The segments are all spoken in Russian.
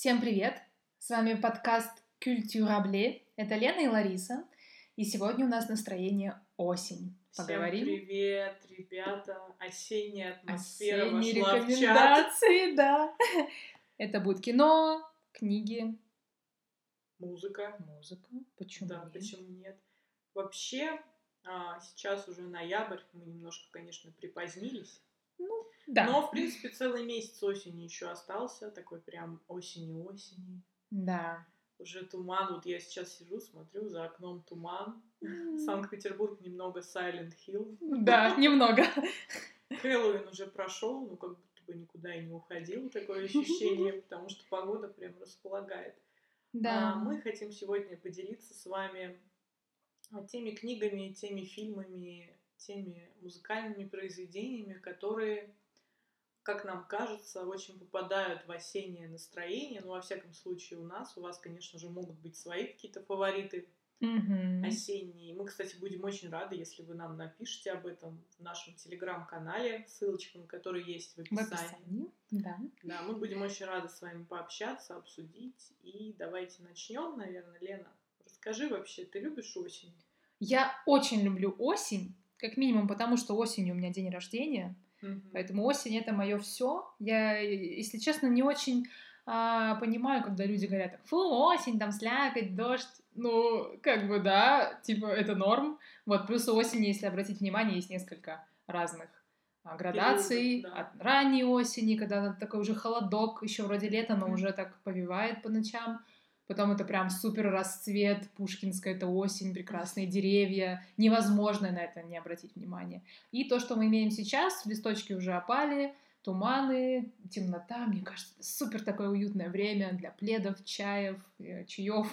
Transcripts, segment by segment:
Всем привет! С вами подкаст Культюрабле. Это Лена и Лариса. И сегодня у нас настроение осень. Поговорим. Всем привет, ребята! Осенняя атмосфера Осенние вошла рекомендации, в чат. да. Это будет кино, книги. Музыка. Музыка. Почему Да, нет? почему нет? Вообще, а, сейчас уже ноябрь, мы немножко, конечно, припозднились. Ну, да. Но, в принципе, целый месяц осени еще остался, такой прям осени-осени. Да. Уже туман, вот я сейчас сижу, смотрю, за окном туман. Санкт-Петербург немного Silent Hill. Да, немного. Хэллоуин уже прошел, ну как будто бы никуда и не уходил, такое ощущение, потому что погода прям располагает. Да. А, мы хотим сегодня поделиться с вами теми книгами, теми фильмами, теми музыкальными произведениями, которые, как нам кажется, очень попадают в осеннее настроение. Ну, во всяком случае, у нас, у вас, конечно же, могут быть свои какие-то фавориты mm-hmm. осенние. Мы, кстати, будем очень рады, если вы нам напишите об этом в нашем телеграм-канале, ссылочка на который есть в описании. В описании, да. Да, мы будем очень рады с вами пообщаться, обсудить. И давайте начнем, наверное, Лена. Расскажи вообще, ты любишь осень? Я очень люблю осень. Как минимум, потому что осенью у меня день рождения. Mm-hmm. Поэтому осень это мое все. Я, если честно, не очень а, понимаю, когда люди говорят, фу, осень, там слякоть, дождь. Ну, как бы да, типа это норм. Вот, плюс у осени, если обратить внимание, есть несколько разных а, градаций. Период, да. От ранней осени, когда такой уже холодок, еще вроде лета, но mm-hmm. уже так повивает по ночам Потом это прям супер расцвет, пушкинская это осень, прекрасные деревья. Невозможно на это не обратить внимание. И то, что мы имеем сейчас, листочки уже опали, туманы, темнота, мне кажется, супер такое уютное время для пледов, чаев, э, чаев,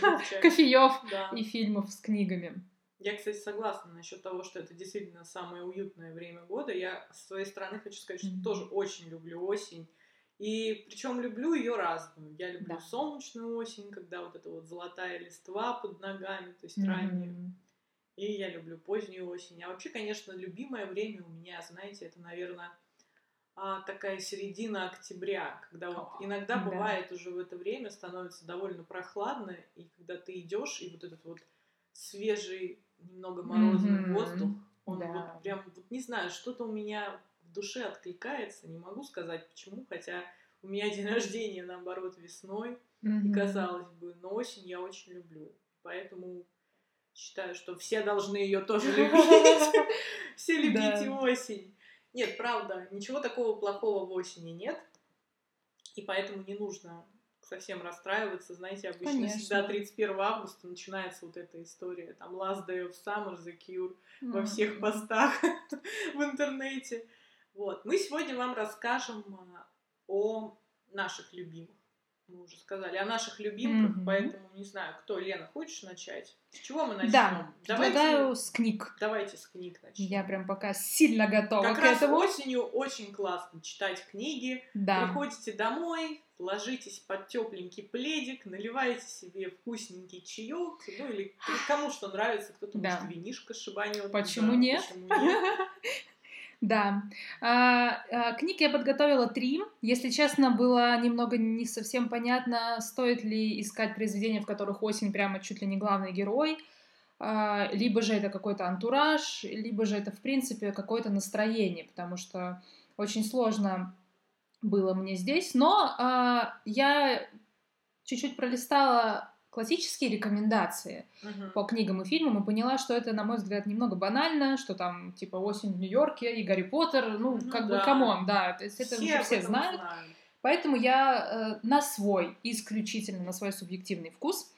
кофеев и фильмов с книгами. Я, кстати, согласна насчет того, что это действительно самое уютное время года. Я с своей стороны хочу сказать, что mm-hmm. тоже очень люблю осень и причем люблю ее разную. Я люблю да. солнечную осень, когда вот эта вот золотая листва под ногами, то есть mm-hmm. раннюю. И я люблю позднюю осень. А вообще, конечно, любимое время у меня, знаете, это, наверное, а, такая середина октября, когда вот иногда да. бывает уже в это время становится довольно прохладно, и когда ты идешь, и вот этот вот свежий, немного морозный mm-hmm. воздух, он да. вот прям, вот не знаю, что-то у меня в душе откликается, не могу сказать почему, хотя у меня день рождения, наоборот, весной, mm-hmm. и казалось бы, но осень я очень люблю, поэтому считаю, что все должны ее тоже любить, все любите осень. Нет, правда, ничего такого плохого в осени нет, и поэтому не нужно совсем расстраиваться. Знаете, обычно Конечно. всегда 31 августа начинается вот эта история, там Last Day of Summer, The Cure, mm-hmm. во всех постах в интернете. Вот. Мы сегодня вам расскажем а, о наших любимых. Мы уже сказали о наших любимках, mm-hmm. поэтому не знаю, кто. Лена, хочешь начать? С чего мы начнем? Да, давайте, предлагаю с книг. Давайте с книг начнем. Я прям пока сильно готова как к раз этому. осенью очень классно читать книги. Да. Приходите домой, ложитесь под тепленький пледик, наливаете себе вкусненький чаек, ну или кому что нравится, кто-то да. может винишко шибанет. Почему да, нет? Почему нет? Да. А, а, книг я подготовила три. Если честно, было немного не совсем понятно, стоит ли искать произведения, в которых осень прямо чуть ли не главный герой, а, либо же это какой-то антураж, либо же это, в принципе, какое-то настроение, потому что очень сложно было мне здесь. Но а, я чуть-чуть пролистала классические рекомендации uh-huh. по книгам и фильмам и поняла, что это, на мой взгляд, немного банально, что там, типа, «Осень в Нью-Йорке» и «Гарри Поттер», ну, ну как да. бы, come on, да, то есть это все уже все знают. знают. Поэтому я э, на свой, исключительно на свой субъективный вкус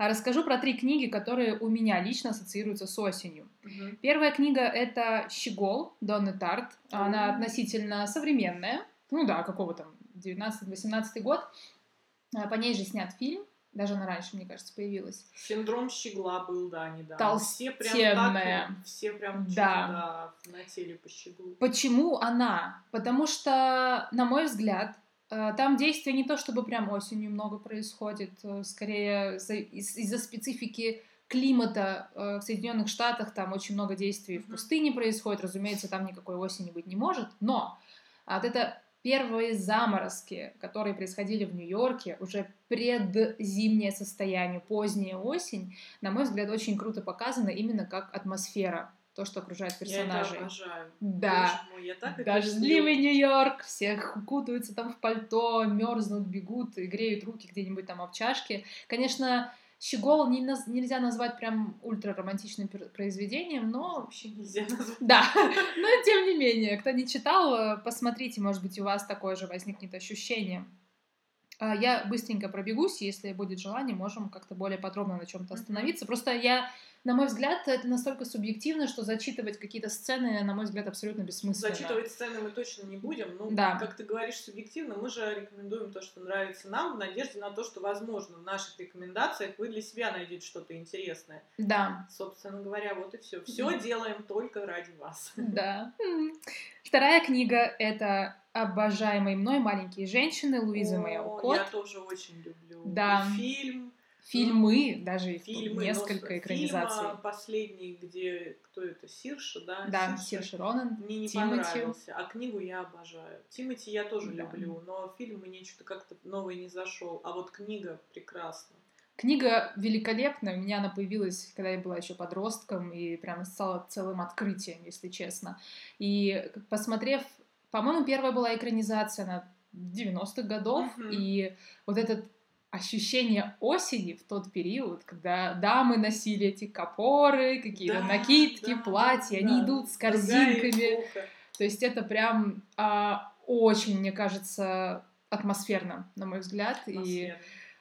а расскажу про три книги, которые у меня лично ассоциируются с осенью. Uh-huh. Первая книга — это «Щегол» Донны Тарт. Uh-huh. Она относительно современная, ну да, какого там, 19-18 год. А, по ней же снят фильм. Даже она раньше, мне кажется, появилась. Синдром щегла был, да, недавно. Толстенная. Все прям так, все прям да. да, на теле по щеглу. Почему она? Потому что, на мой взгляд, э, там действие не то, чтобы прям осенью много происходит, э, скорее из-за специфики климата э, в Соединенных Штатах там очень много действий в пустыне происходит, разумеется, там никакой осени быть не может, но вот это первые заморозки, которые происходили в Нью-Йорке, уже предзимнее состояние, поздняя осень, на мой взгляд, очень круто показано именно как атмосфера то, что окружает персонажей. Я это обожаю. Да. Мой, я так Дождливый Нью-Йорк, все укутываются там в пальто, мерзнут, бегут и греют руки где-нибудь там об чашке. Конечно, Щегол не нельзя назвать прям ультраромантичным произведением, но... Вообще нельзя назвать. Да, но тем не менее, кто не читал, э, посмотрите, может быть, у вас такое же возникнет ощущение. А, я быстренько пробегусь, если будет желание, можем как-то более подробно на чем-то остановиться. Просто я на мой взгляд, это настолько субъективно, что зачитывать какие-то сцены, на мой взгляд, абсолютно бессмысленно. Зачитывать сцены мы точно не будем. Ну, да. как ты говоришь, субъективно, мы же рекомендуем то, что нравится нам, в надежде на то, что, возможно, в наших рекомендациях вы для себя найдете что-то интересное. Да. Собственно говоря, вот и все. Все делаем только ради вас. Да. Вторая книга — это обожаемые мной маленькие женщины Луизы Мэйл Кот. Я тоже очень люблю. Да. И фильм фильмы, даже фильмы, несколько экранизаций. Фильм последний, где кто это, Сирша, да? Да, Сирша, Ронан, Мне не Тимати. понравился, а книгу я обожаю. Тимати я тоже да. люблю, но фильм мне что-то как-то новый не зашел, а вот книга прекрасна. Книга великолепная, у меня она появилась, когда я была еще подростком, и прям стала целым открытием, если честно. И посмотрев, по-моему, первая была экранизация на 90-х годов, uh-huh. и вот этот ощущение осени в тот период, когда дамы носили эти капоры, какие-то да, накидки, да, платья, да, они идут с корзинками. То есть это прям а, очень, мне кажется, атмосферно, на мой взгляд. Атмосферно. И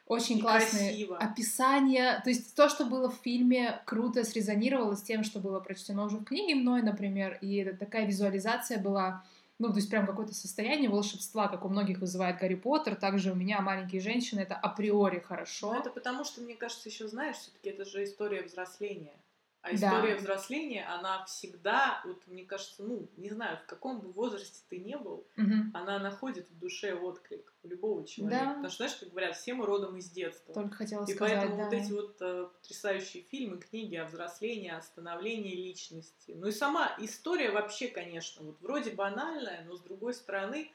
очень и классные красиво. описания. То есть то, что было в фильме, круто срезонировало с тем, что было прочтено уже в книге мной, например. И это такая визуализация была ну, то есть прям какое-то состояние волшебства, как у многих вызывает Гарри Поттер, также у меня маленькие женщины это априори хорошо. Ну, это потому что, мне кажется, еще знаешь, все-таки это же история взросления. А история да. взросления, она всегда, вот мне кажется, ну, не знаю, в каком бы возрасте ты не был, угу. она находит в душе отклик у любого человека. Да. Потому что, знаешь, как говорят, все мы родом из детства. Только хотела И сказать, поэтому да. вот эти вот э, потрясающие фильмы, книги о взрослении, о становлении личности. Ну и сама история вообще, конечно, вот вроде банальная, но с другой стороны,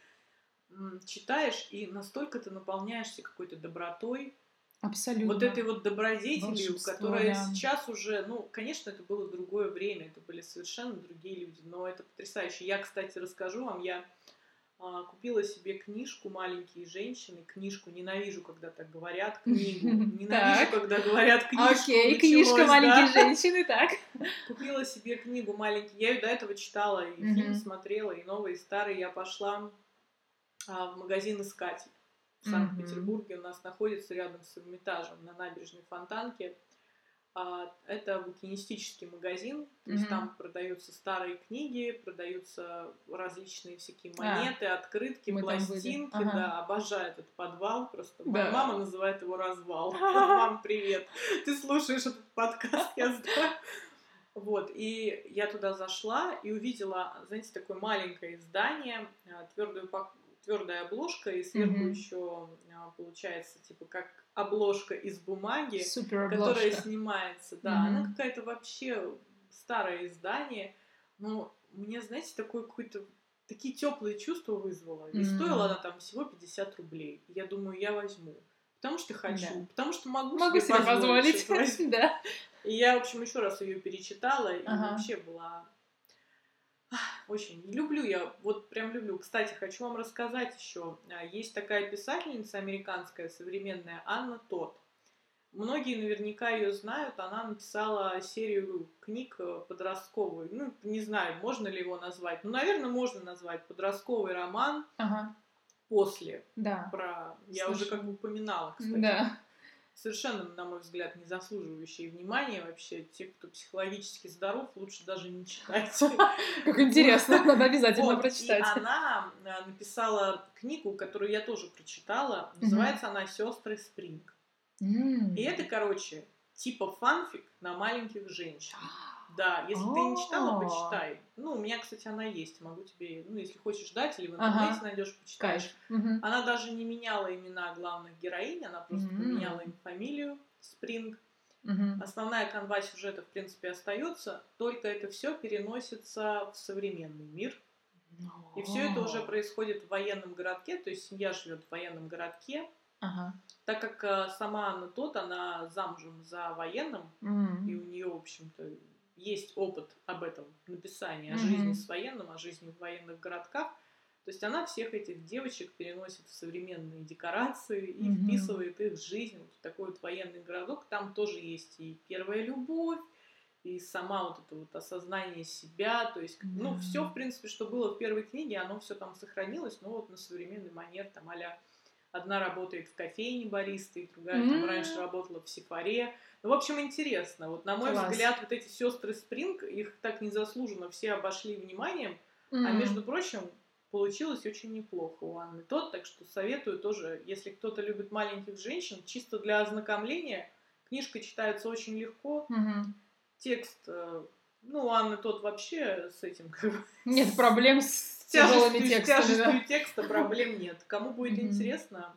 читаешь и настолько ты наполняешься какой-то добротой, Абсолютно. Вот этой вот добродетелью, которая да. сейчас уже, ну, конечно, это было другое время, это были совершенно другие люди, но это потрясающе. Я, кстати, расскажу вам, я а, купила себе книжку «Маленькие женщины», книжку, ненавижу, когда так говорят, книгу, ненавижу, когда говорят книжку. Окей, книжка «Маленькие женщины», так. Купила себе книгу «Маленькие», я ее до этого читала, и фильм смотрела, и новый, и старый, я пошла а, в магазин искать в Санкт-Петербурге, у нас находится рядом с Эрмитажем на набережной Фонтанке. А, это букинистический магазин, то есть там продаются старые книги, продаются различные всякие а, монеты, а, открытки, пластинки. Ага. Да, обожаю этот подвал. Просто да. моя мама называет его развал. Мам, привет! Ты слушаешь этот подкаст, я знаю. Вот, и я туда зашла и увидела, знаете, такое маленькое издание, твердую твердая обложка, и сверху mm-hmm. еще а, получается, типа, как обложка из бумаги, которая снимается. Да, mm-hmm. она какая-то вообще старое издание. Но мне, знаете, такое какое-то такие теплые чувства вызвала. И mm-hmm. стоила она там всего 50 рублей. Я думаю, я возьму. Потому что хочу, да. потому что могу, могу себе, себе позволить. позволить. да. И я, в общем, еще раз ее перечитала, и ага. вообще была очень люблю я, вот прям люблю. Кстати, хочу вам рассказать еще. А, есть такая писательница американская, современная, Анна Тот. Многие наверняка ее знают. Она написала серию книг э, подростковую. Ну, не знаю, можно ли его назвать. Ну, наверное, можно назвать подростковый роман. Ага. После. Да. Про. Я Слушай. уже как бы упоминала, кстати. Да совершенно, на мой взгляд, не заслуживающие внимания вообще. Те, кто психологически здоров, лучше даже не читать. Как интересно, надо обязательно прочитать. Она а, написала книгу, которую я тоже прочитала. Называется она «Сестры Спринг». И это, короче, типа фанфик на маленьких женщин. Да, если ты не читала, почитай. Ну, у меня, кстати, она есть. Могу тебе, ну, если хочешь ждать, или в интернете найдешь, почитаешь. Она даже не меняла имена главных героинь, она просто поменяла им фамилию Спринг. Основная канва сюжета, в принципе, остается, только это все переносится в современный мир. И все это уже происходит в военном городке, то есть семья живет в военном городке. Ага. Так как э, сама Анна Тот, она замужем за военным, mm-hmm. и у нее, в общем-то, есть опыт об этом написании, о mm-hmm. жизни с военным, о жизни в военных городках. То есть она всех этих девочек переносит в современные декорации и mm-hmm. вписывает их в жизнь. Вот такой вот военный городок. Там тоже есть и первая любовь, и сама вот это вот осознание себя. То есть, mm-hmm. ну, все, в принципе, что было в первой книге, оно все там сохранилось, но вот на современный манер, там, а одна работает в кофейне баристой, другая mm-hmm. там раньше работала в Сифаре. Ну, в общем, интересно. Вот, на мой Класс. взгляд, вот эти сестры Спринг, их так незаслуженно все обошли вниманием, mm-hmm. а между прочим, получилось очень неплохо у Анны Тот, так что советую тоже, если кто-то любит маленьких женщин, чисто для ознакомления, книжка читается очень легко, угу. текст, э, ну, Анны Тот вообще с этим. Нет проблем с тяжелыми текстами. С тяжестью да? текста проблем нет. Кому будет угу. интересно,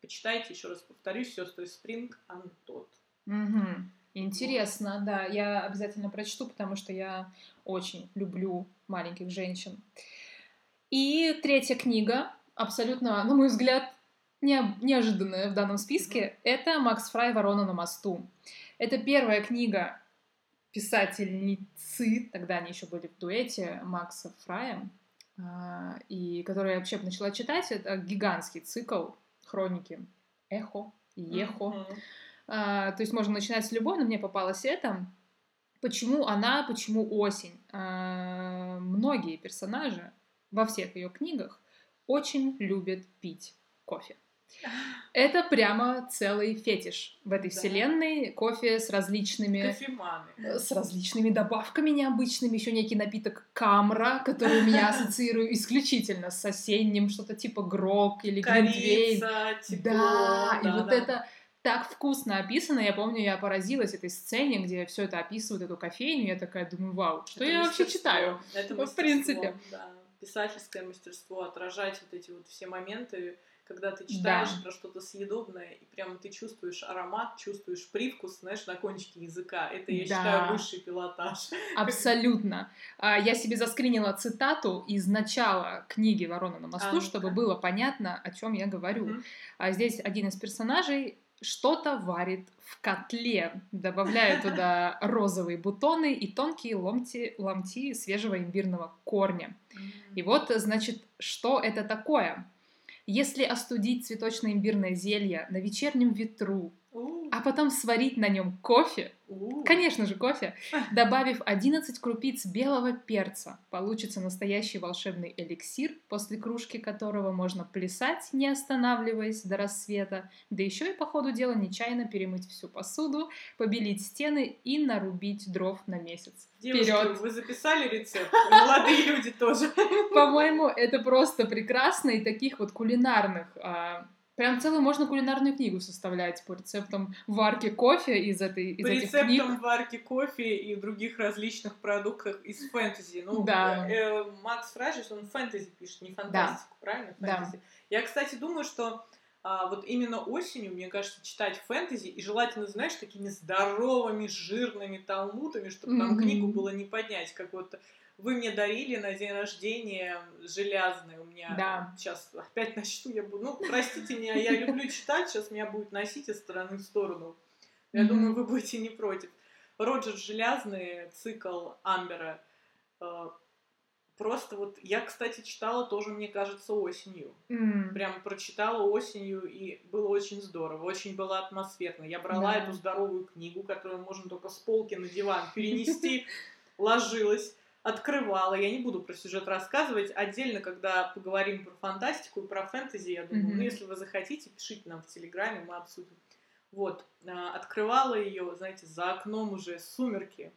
почитайте, еще раз повторюсь, сестры Спринг, Анны Тот. Угу. Интересно, да, я обязательно прочту, потому что я очень люблю маленьких женщин. И третья книга, абсолютно, на мой взгляд, не, неожиданная в данном списке, mm-hmm. это Макс Фрай «Ворона на мосту». Это первая книга писательницы, тогда они еще были в дуэте Макса Фрая, и которую я вообще начала читать. Это гигантский цикл хроники «Эхо» и «Ехо». Mm-hmm. А, то есть можно начинать с любой, но мне попалось это. Почему она, почему осень? А, многие персонажи во всех ее книгах очень любит пить кофе. Это прямо целый фетиш в этой да. вселенной. Кофе с различными... Кофеманы. С различными добавками необычными. Еще некий напиток камра, который у меня ассоциирую исключительно с осенним. Что-то типа грок или гринтвейн. Тепло, да, да, и вот это так вкусно описано. Я помню, я поразилась этой сцене, где все это описывают, эту кофейню. Я такая думаю, вау, что это я вообще читаю? Это в принципе. Да писательское мастерство, отражать вот эти вот все моменты, когда ты читаешь да. про что-то съедобное, и прямо ты чувствуешь аромат, чувствуешь привкус, знаешь, на кончике языка. Это, я да. считаю, высший пилотаж. Абсолютно. А, я себе заскринила цитату из начала книги «Ворона на мосту», а, чтобы было понятно, о чем я говорю. Угу. Здесь один из персонажей что-то варит в котле, добавляя туда розовые бутоны и тонкие ломти, ломти свежего имбирного корня. И вот, значит, что это такое? Если остудить цветочно-имбирное зелье на вечернем ветру, а потом сварить на нем кофе, конечно же кофе, добавив 11 крупиц белого перца, получится настоящий волшебный эликсир, после кружки которого можно плясать, не останавливаясь до рассвета, да еще и по ходу дела нечаянно перемыть всю посуду, побелить стены и нарубить дров на месяц. Девушки, Вперед! вы записали рецепт? Молодые люди тоже. По-моему, это просто прекрасно, и таких вот кулинарных а, Прям целую можно кулинарную книгу составлять по рецептам варки кофе из этой из по этих рецептам книг. варки кофе и других различных продуктов из фэнтези. Ну, да. э, Макс Фражис, он фэнтези пишет, не фантастику, да. правильно? Фэнтези. Да. Я, кстати, думаю, что а, вот именно осенью, мне кажется, читать фэнтези, и желательно, знаешь, такими здоровыми, жирными талмутами, чтобы mm-hmm. там книгу было не поднять, как вот вы мне дарили на день рождения железный. У меня да. сейчас опять начну, я буду. Ну, простите меня, я люблю читать, сейчас меня будет носить из стороны в сторону. Я mm-hmm. думаю, вы будете не против. Роджер Железный, цикл Амбера. Э, просто вот я, кстати, читала тоже, мне кажется, осенью. Mm. Прям прочитала осенью, и было очень здорово, очень было атмосферно. Я брала yeah. эту здоровую книгу, которую можно только с полки на диван перенести, ложилась открывала. Я не буду про сюжет рассказывать. Отдельно, когда поговорим про фантастику и про фэнтези, я думаю, mm-hmm. ну, если вы захотите, пишите нам в Телеграме, мы обсудим. Вот, а, открывала ее, знаете, за окном уже сумерки.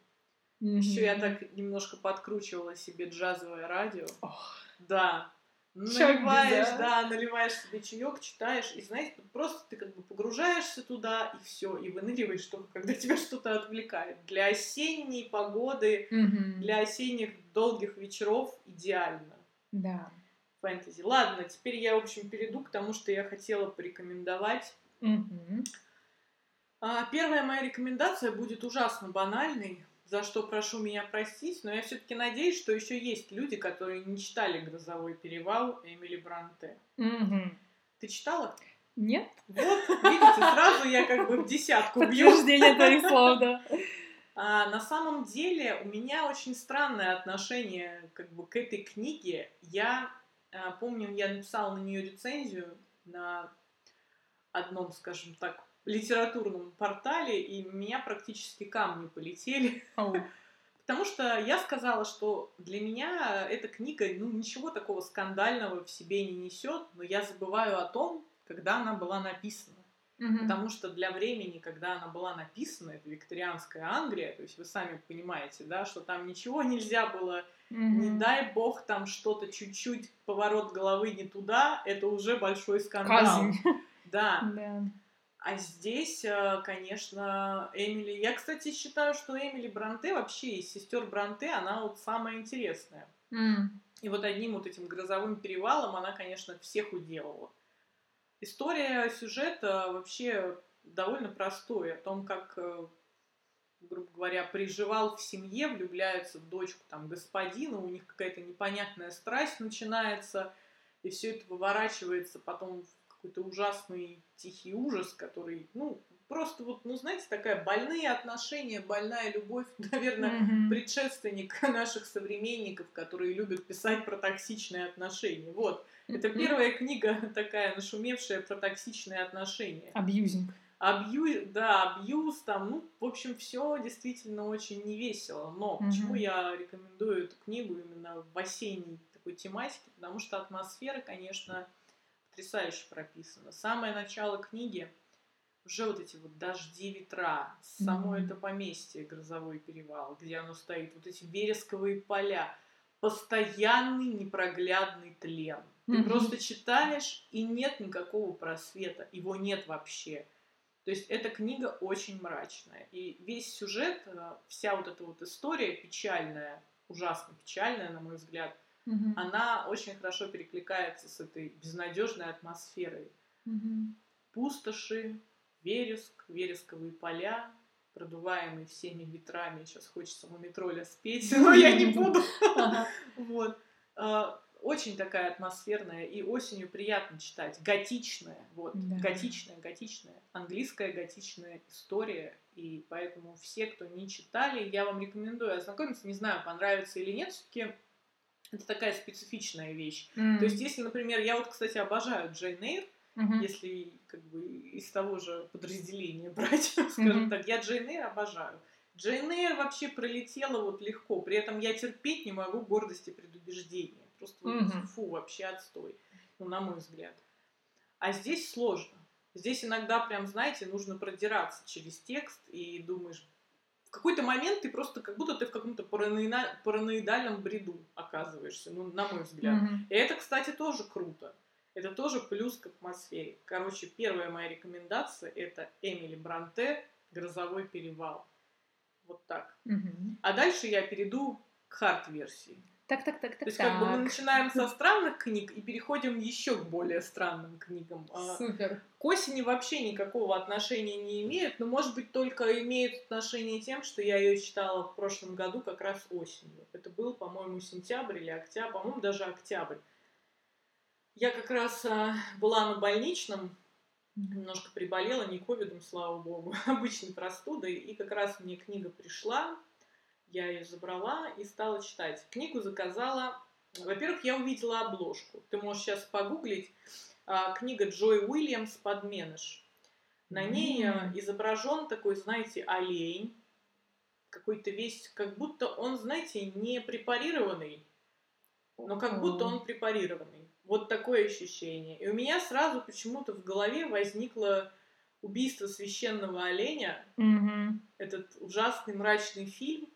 Mm-hmm. Еще я так немножко подкручивала себе джазовое радио. Oh. Да, наливаешь, да, наливаешь себе чаек, читаешь, и знаешь, просто ты как бы погружаешься туда, и все, и выныриваешь только, когда тебя что-то отвлекает. Для осенней погоды, mm-hmm. для осенних долгих вечеров идеально. Да. Фэнтези. Ладно, теперь я, в общем, перейду к тому, что я хотела порекомендовать. А, первая моя рекомендация будет ужасно банальной. За что прошу меня простить, но я все-таки надеюсь, что еще есть люди, которые не читали «Грозовой перевал» Эмили Бранте. Мгм. Ты читала? Нет? Вот, видите, сразу я как бы в десятку бью. Подтверждение твоих слов, да. А, на самом деле у меня очень странное отношение как бы к этой книге. Я а, помню, я написала на нее рецензию на одном, скажем так, литературном портале, и меня практически камни полетели. Потому что я сказала, что для меня эта книга ну, ничего такого скандального в себе не несет, но я забываю о том, когда она была написана. Мгм. Потому что для времени, когда она была написана, это викторианская Англия, то есть вы сами понимаете, да, что там ничего нельзя было, не Мгм. дай бог там что-то чуть-чуть, поворот головы не туда, это уже большой скандал. Казнь. Да. Да. А здесь, э, конечно, Эмили... Я, кстати, считаю, что Эмили Бранте вообще из сестер Бранте, она вот самая интересная. М. И вот одним вот этим грозовым перевалом она, конечно, всех уделала. История сюжета вообще довольно простой. О том, как, э, грубо говоря, приживал в семье, влюбляются в дочку там господина, у них какая-то непонятная страсть начинается, и все это выворачивается потом в какой-то ужасный тихий ужас, который, ну, просто вот, ну, знаете, такая больные отношения, больная любовь, наверное, Мгм. предшественник наших современников, которые любят писать про токсичные отношения. Вот. Это Мгм. первая книга такая нашумевшая про токсичные отношения. Абьюзинг. Абью... Да, абьюз там, ну, в общем, все действительно очень невесело. Но Мгм. почему я рекомендую эту книгу именно в осенней такой тематике? Потому что атмосфера, конечно, потрясающе прописана. Самое начало книги уже вот эти вот дожди, ветра, само Мгм. это поместье, грозовой перевал, где оно стоит, вот эти вересковые поля, постоянный непроглядный тлен. Ты Мгм. просто читаешь, и нет никакого просвета, его нет вообще. То есть эта книга очень мрачная. И весь сюжет, э, вся вот эта вот история печальная, ужасно печальная, на мой взгляд, Мгм. она очень хорошо перекликается с этой безнадежной атмосферой. Мгм. Пустоши, вереск, вересковые поля, продуваемые всеми ветрами. Сейчас хочется мумитроля спеть, но я не буду. Вот. А, Очень такая атмосферная и осенью приятно читать. Готичная, вот. Да. Готичная, готичная. Английская готичная история. И поэтому все, кто не читали, я вам рекомендую ознакомиться. Не знаю, понравится или нет, все-таки это такая специфичная вещь. М. То есть, если, например, я вот, кстати, обожаю Джейн Эйр, Мгм. если как бы из того же подразделения брать, скажем Мгм. так, я Джейн Эйр обожаю. Джейн Эйр вообще пролетела вот легко, при этом я терпеть не могу гордости предубеждения. Просто вот, Мгм. фу, вообще отстой, ну, на мой взгляд. А здесь сложно. Здесь иногда прям, знаете, нужно продираться через текст и думаешь, какой-то момент ты просто как будто ты в каком-то параноина- параноидальном бреду оказываешься, ну, на мой взгляд. Мгм. И это, кстати, тоже круто. Это тоже плюс к атмосфере. Короче, первая моя рекомендация это Эмили Бранте «Грозовой перевал». Вот так. Мгм. А дальше я перейду к хард-версии. Так, так, так, так, То есть как бы мы так. начинаем со странных книг и переходим еще к более странным книгам. А Супер. К осени вообще никакого отношения не имеет, но, может быть, только имеет отношение тем, что я ее читала в прошлом году как раз осенью. Это был, по-моему, сентябрь или октябрь, по-моему, даже октябрь. Я как раз а, была на больничном, немножко приболела, не ковидом, слава богу, обычной простудой, и как раз мне книга пришла, я ее забрала и стала читать. Книгу заказала, во-первых, я увидела обложку, ты можешь сейчас погуглить, а, книга Джой Уильямс «Подменыш». На ней а, М. изображен такой, знаете, олень, какой-то весь, как будто он, знаете, не препарированный, но как будто он препарированный. Вот такое ощущение. И у меня сразу почему-то в голове возникло убийство священного оленя, Мгм. этот ужасный мрачный фильм.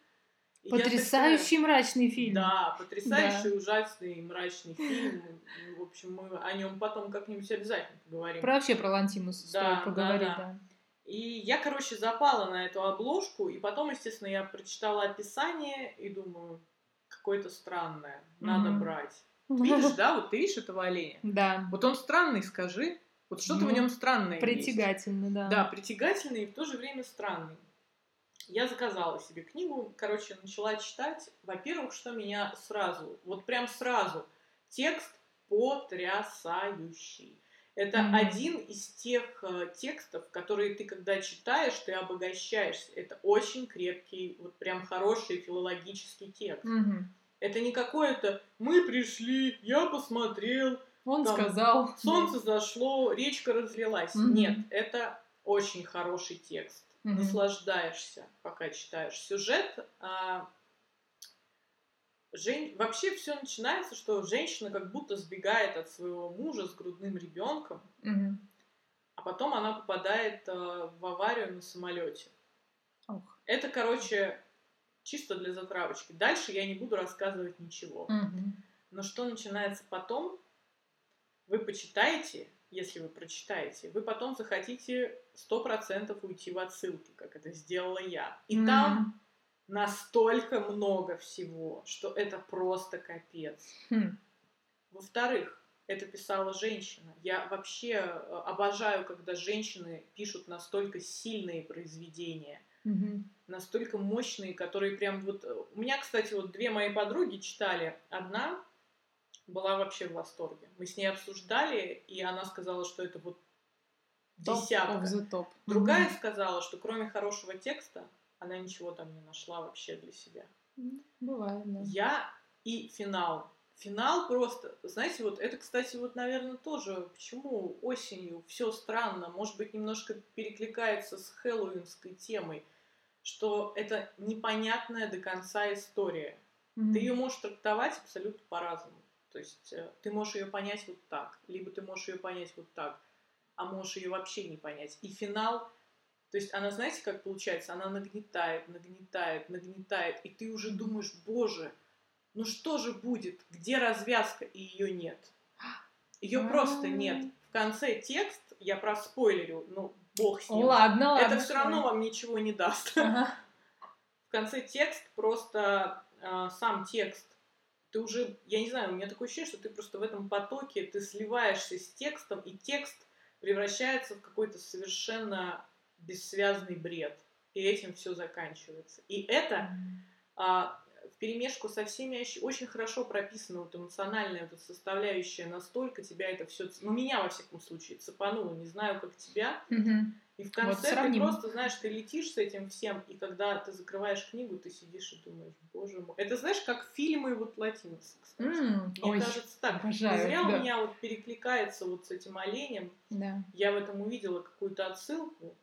И Потрясающий мрачный такая, фильм. Да, потрясающий, ужасный, мрачный фильм. В общем, мы о нем потом как-нибудь обязательно поговорим. Про вообще про Лантимуса Да, стоит да, поговорить, да. да. И я, короче, запала на эту обложку, и потом, естественно, я прочитала описание и думаю, какое-то странное, надо Мгм. брать. Видишь, да, вот ты видишь этого оленя? Да. Вот он странный, скажи. Вот что-то в Ну, нем странное есть. Притягательно, да. Да, притягательный и в то же время странный. Я заказала себе книгу, короче, начала читать. Во-первых, что меня сразу, вот прям сразу, текст потрясающий. Это mm-hmm. один из тех э, текстов, которые ты, когда читаешь, ты обогащаешься. Это очень крепкий, вот прям хороший филологический текст. Mm-hmm. Это не какое-то «мы пришли, я посмотрел», он там, сказал. Солнце зашло, речка разлилась. Mm-hmm. Нет, это очень хороший текст. Mm-hmm. Наслаждаешься, пока читаешь. Сюжет а, Жен... Вообще все начинается, что женщина как будто сбегает от своего мужа с грудным ребенком, угу. а потом она попадает э, в аварию на самолете. Ох. Это, короче, чисто для затравочки. Дальше я не буду рассказывать ничего. Угу. Но что начинается потом, вы почитаете, если вы прочитаете, вы потом захотите сто процентов уйти в отсылки, как это сделала я. И mm там настолько много всего, что это просто капец. Хм. Во-вторых, это писала женщина. Я вообще э, обожаю, когда женщины пишут настолько сильные произведения, угу. настолько мощные, которые прям вот... Э, у меня, кстати, вот две мои подруги читали. Одна была вообще в восторге. Мы с ней обсуждали, и она сказала, что это вот десятка. Top Другая угу. сказала, что кроме хорошего текста она ничего там не нашла вообще для себя. Бывает, да. Я и финал. Финал просто, знаете, вот это, кстати, вот, наверное, тоже, почему осенью все странно, может быть, немножко перекликается с хэллоуинской темой, что это непонятная до конца история. Mm-hmm. Ты ее можешь трактовать абсолютно по-разному. То есть э, ты можешь ее понять вот так, либо ты можешь ее понять вот так, а можешь ее вообще не понять. И финал то есть она, знаете, как получается? Она нагнетает, нагнетает, нагнетает, и ты уже думаешь, боже, ну что же будет? Где развязка? И ее нет. Ее просто нет. В конце текст, я про спойлерю, ну, бог с ним. Ладно, ладно. Это все равно вам ничего не даст. Ага. В конце текст просто э, сам текст. Ты уже, я не знаю, у меня такое ощущение, что ты просто в этом потоке, ты сливаешься с текстом, и текст превращается в какой-то совершенно бессвязный бред. И этим все заканчивается. И это а, в перемешку со всеми очень хорошо прописана вот эмоциональная вот составляющая, настолько тебя это все, ну меня во всяком случае цепануло, не знаю как тебя. Угу. И в конце вот ты просто, знаешь, ты летишь с этим всем, и когда ты закрываешь книгу, ты сидишь и думаешь, боже мой. Это знаешь, как фильмы вот латиносы, кстати. Mm, Мне ой, кажется так. Обожаю, Не зря да. у меня вот перекликается вот с этим оленем. Да. Я в этом увидела какую-то отсылку.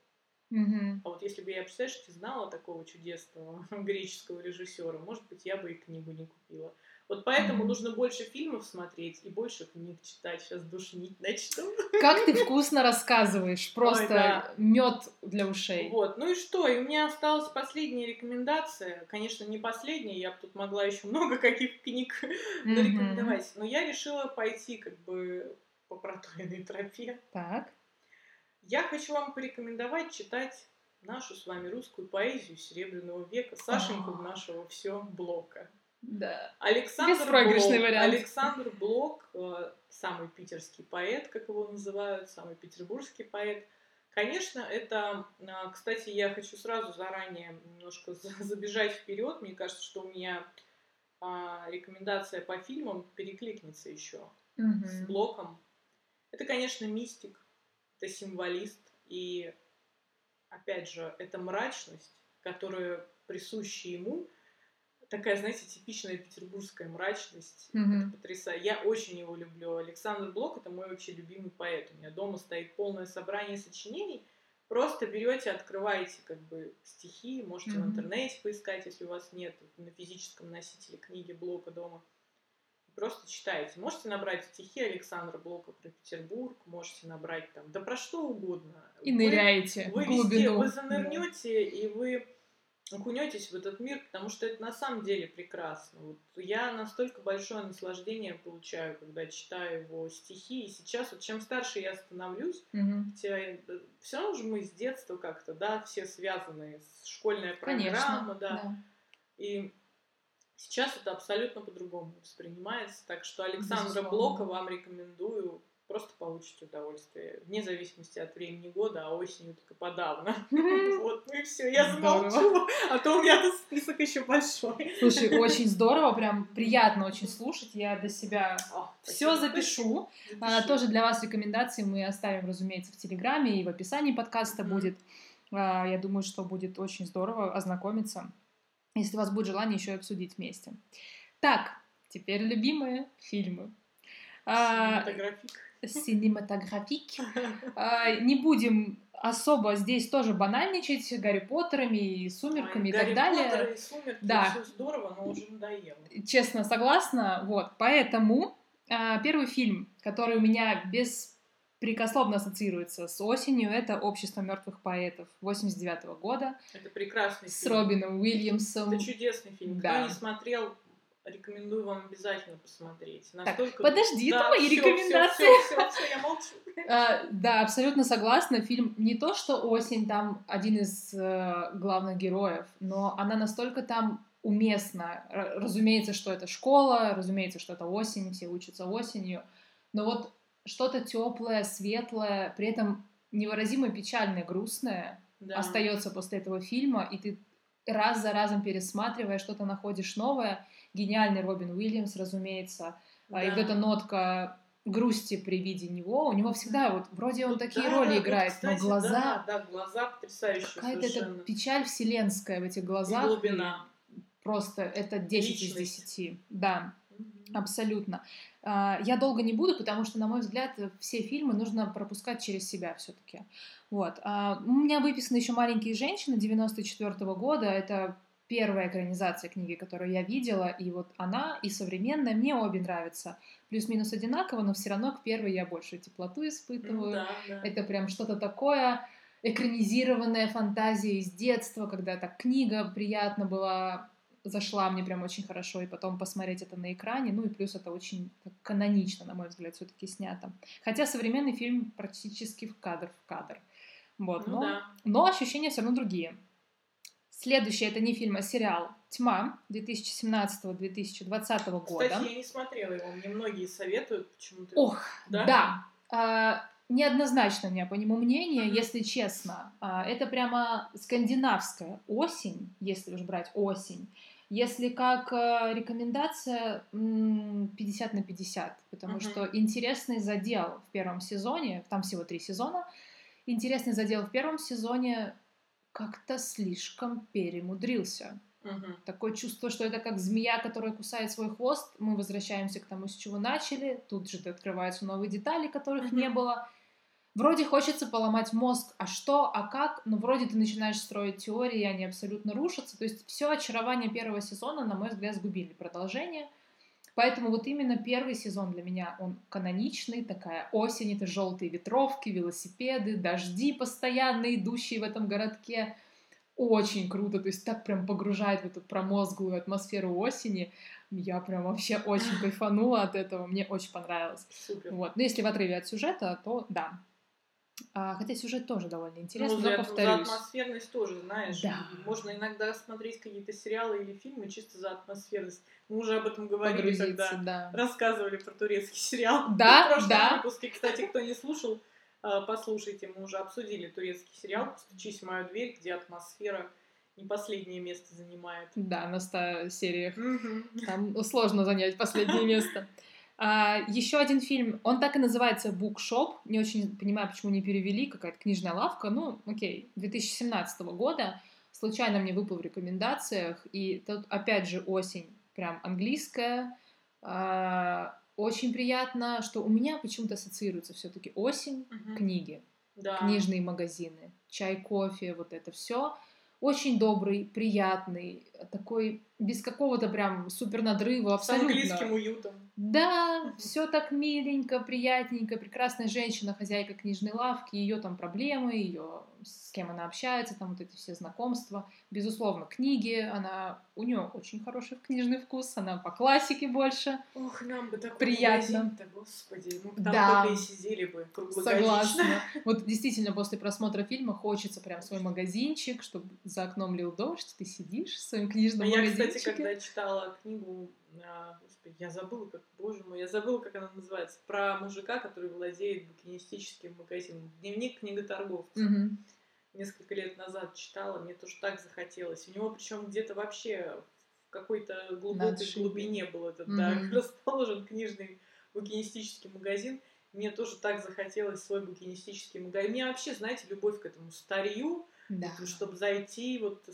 Угу. А вот если бы я, представляешь, знала такого чудесного греческого режиссера, может быть, я бы и книгу не купила. Вот поэтому mm нужно больше фильмов смотреть и больше книг читать. Сейчас душнить начну. Как ты вкусно рассказываешь. Просто Ой, да. мед для ушей. Вот. Ну и что? И у меня осталась последняя рекомендация. Конечно, не последняя. Я бы тут могла еще много каких книг mm-hmm. нарекомендовать. Но я решила пойти как бы по проторенной тропе. Так. Я хочу вам порекомендовать читать нашу с вами русскую поэзию Серебряного века, Сашеньку в нашего все блока. Да. Александр Блок, вариант. Александр Блок, э, самый питерский поэт, как его называют, самый петербургский поэт. Конечно, это, э, кстати, я хочу сразу заранее немножко забежать вперед. Мне кажется, что у меня а, рекомендация по фильмам перекликнется еще угу. с Блоком. Это, конечно, мистик, это символист, и, опять же, это мрачность, которая присуща ему, такая, знаете, типичная петербургская мрачность. Mm-hmm. Это потрясающе. Я очень его люблю. Александр Блок это мой вообще любимый поэт. У меня дома стоит полное собрание сочинений. Просто берете, открываете как бы стихи, можете mm-hmm. в интернете поискать, если у вас нет на физическом носителе книги Блока дома просто читаете. Можете набрать стихи Александра Блока про Петербург, можете набрать там, да про что угодно. И вы, ныряете вы, в глубину. Везде, вы занырнете, да. и вы окунетесь в этот мир, потому что это на самом деле прекрасно. Вот я настолько большое наслаждение получаю, когда читаю его стихи, и сейчас, вот чем старше я становлюсь, угу. хотя э, все равно же мы с детства как-то, да, все связаны с школьная программа, Конечно, да. да. И Сейчас это абсолютно по-другому воспринимается. Так что Александра Безусловно. Блока вам рекомендую просто получите удовольствие. Вне зависимости от времени года, а осенью только подавно. Вот, ну и все, я замолчу, а то у меня тут список еще большой. Слушай, очень здорово, прям приятно очень слушать. Я для себя все запишу. А, тоже для вас рекомендации мы оставим, разумеется, в Телеграме и в описании подкаста будет. А, я думаю, что будет очень здорово ознакомиться, если у вас будет желание еще и обсудить вместе. Так, теперь любимые фильмы. А, Синематографик. А, не будем особо здесь тоже банальничать Гарри Поттерами и Сумерками Ой, и так далее. Поттер и Сумерки, да. все здорово, но уже надоело. Честно, согласна. Вот, поэтому а, первый фильм, который у меня беспрекословно ассоциируется с осенью, это «Общество мертвых поэтов» 89 -го года. Это прекрасный с фильм. С Робином Уильямсом. Это чудесный фильм. Да. Кто не смотрел, рекомендую вам обязательно посмотреть. Настолько... Так, подожди, да, это мои всё, рекомендации. Все, все, все, я молчу. А, да, абсолютно согласна. Фильм не то, что осень там один из э, главных героев, но она настолько там уместна. Разумеется, что это школа, разумеется, что это осень, все учатся осенью, но вот что-то теплое, светлое, при этом невыразимо печальное, грустное да. остается после этого фильма, и ты раз за разом пересматривая что-то находишь новое, гениальный Робин Уильямс, разумеется, да. и вот эта нотка грусти при виде него. У него всегда вот вроде он ну, такие да, роли да, играет, кстати, но глаза. Да, да, глаза потрясающие. Какая-то это печаль вселенская в этих глазах. И глубина. Просто это 10 Личность. из 10. Да, mm-hmm. абсолютно. А, я долго не буду, потому что, на мой взгляд, все фильмы нужно пропускать через себя все-таки. Вот. А, у меня выписаны еще маленькие женщины 94 -го года. Это первая экранизация книги, которую я видела, и вот она и современная мне обе нравятся. Плюс-минус одинаково, но все равно к первой я больше теплоту испытываю. Да, да. Это прям что-то такое экранизированная фантазия из детства, когда так книга приятно была, зашла мне прям очень хорошо, и потом посмотреть это на экране, ну и плюс это очень канонично, на мой взгляд, все-таки снято. Хотя современный фильм практически в кадр в кадр. Вот, ну, но, да. но ощущения все равно другие. Следующий это не фильм, а сериал «Тьма» 2017-2020 года. Кстати, я не смотрела его, мне многие советуют почему-то. Ох, да. да. А, неоднозначно у меня по нему мнение, mm-hmm. если честно. А, это прямо скандинавская осень, если уж брать осень. Если как а, рекомендация 50 на 50, потому mm-hmm. что интересный задел в первом сезоне, там всего три сезона, интересный задел в первом сезоне как-то слишком перемудрился. Угу. Такое чувство, что это как змея, которая кусает свой хвост. Мы возвращаемся к тому, с чего начали. Тут же открываются новые детали, которых угу. не было. Вроде хочется поломать мозг, а что, а как, но вроде ты начинаешь строить теории, и они абсолютно рушатся. То есть все очарование первого сезона, на мой взгляд, сгубили продолжение. Поэтому вот именно первый сезон для меня, он каноничный, такая осень, это желтые ветровки, велосипеды, дожди постоянно идущие в этом городке. Очень круто, то есть так прям погружает в эту промозглую атмосферу осени. Я прям вообще очень кайфанула от этого, мне очень понравилось. Супер. Вот. Но если в отрыве от сюжета, то да, хотя сюжет тоже довольно интересный, ну, но за, повторюсь. За атмосферность тоже, знаешь. Да. Можно иногда смотреть какие-то сериалы или фильмы чисто за атмосферность. Мы уже об этом говорили, когда да. рассказывали про турецкий сериал. Да, в прошлом да. выпуске. Кстати, кто не слушал, а, послушайте, мы уже обсудили турецкий сериал «Стучись в мою дверь», где атмосфера не последнее место занимает. Да, на 100 сериях. Там сложно занять последнее место. А, еще один фильм, он так и называется Bookshop, не очень понимаю, почему не перевели, какая-то книжная лавка, ну, окей, 2017 года, случайно мне выпал в рекомендациях, и тут опять же осень, прям английская, а, очень приятно, что у меня почему-то ассоциируется все-таки осень, угу. книги, да. книжные магазины, чай, кофе, вот это все. Очень добрый, приятный, такой без какого-то прям супер надрыва, абсолютно. С английским уютом. Да, все так миленько, приятненько, прекрасная женщина, хозяйка книжной лавки, ее там проблемы, ее с кем она общается, там вот эти все знакомства. Безусловно, книги, она у нее очень хороший книжный вкус, она по классике больше. Ох, нам бы такой приятно. господи, мы там да. только и сидели бы Согласна. Вот действительно после просмотра фильма хочется прям свой магазинчик, чтобы за окном лил дождь, ты сидишь в своем книжном а магазинчике. Кстати, когда читала книгу, а, господи, я забыла, как, боже мой, я забыла, как она называется, про мужика, который владеет букинистическим магазином. Дневник книготорговца. Угу. Несколько лет назад читала, мне тоже так захотелось. У него причем где-то вообще в какой-то глубокой глубине был этот, угу. да, расположен книжный букинистический магазин. Мне тоже так захотелось свой букинистический магазин. Мне вообще, знаете, любовь к этому старью, да. чтобы зайти вот...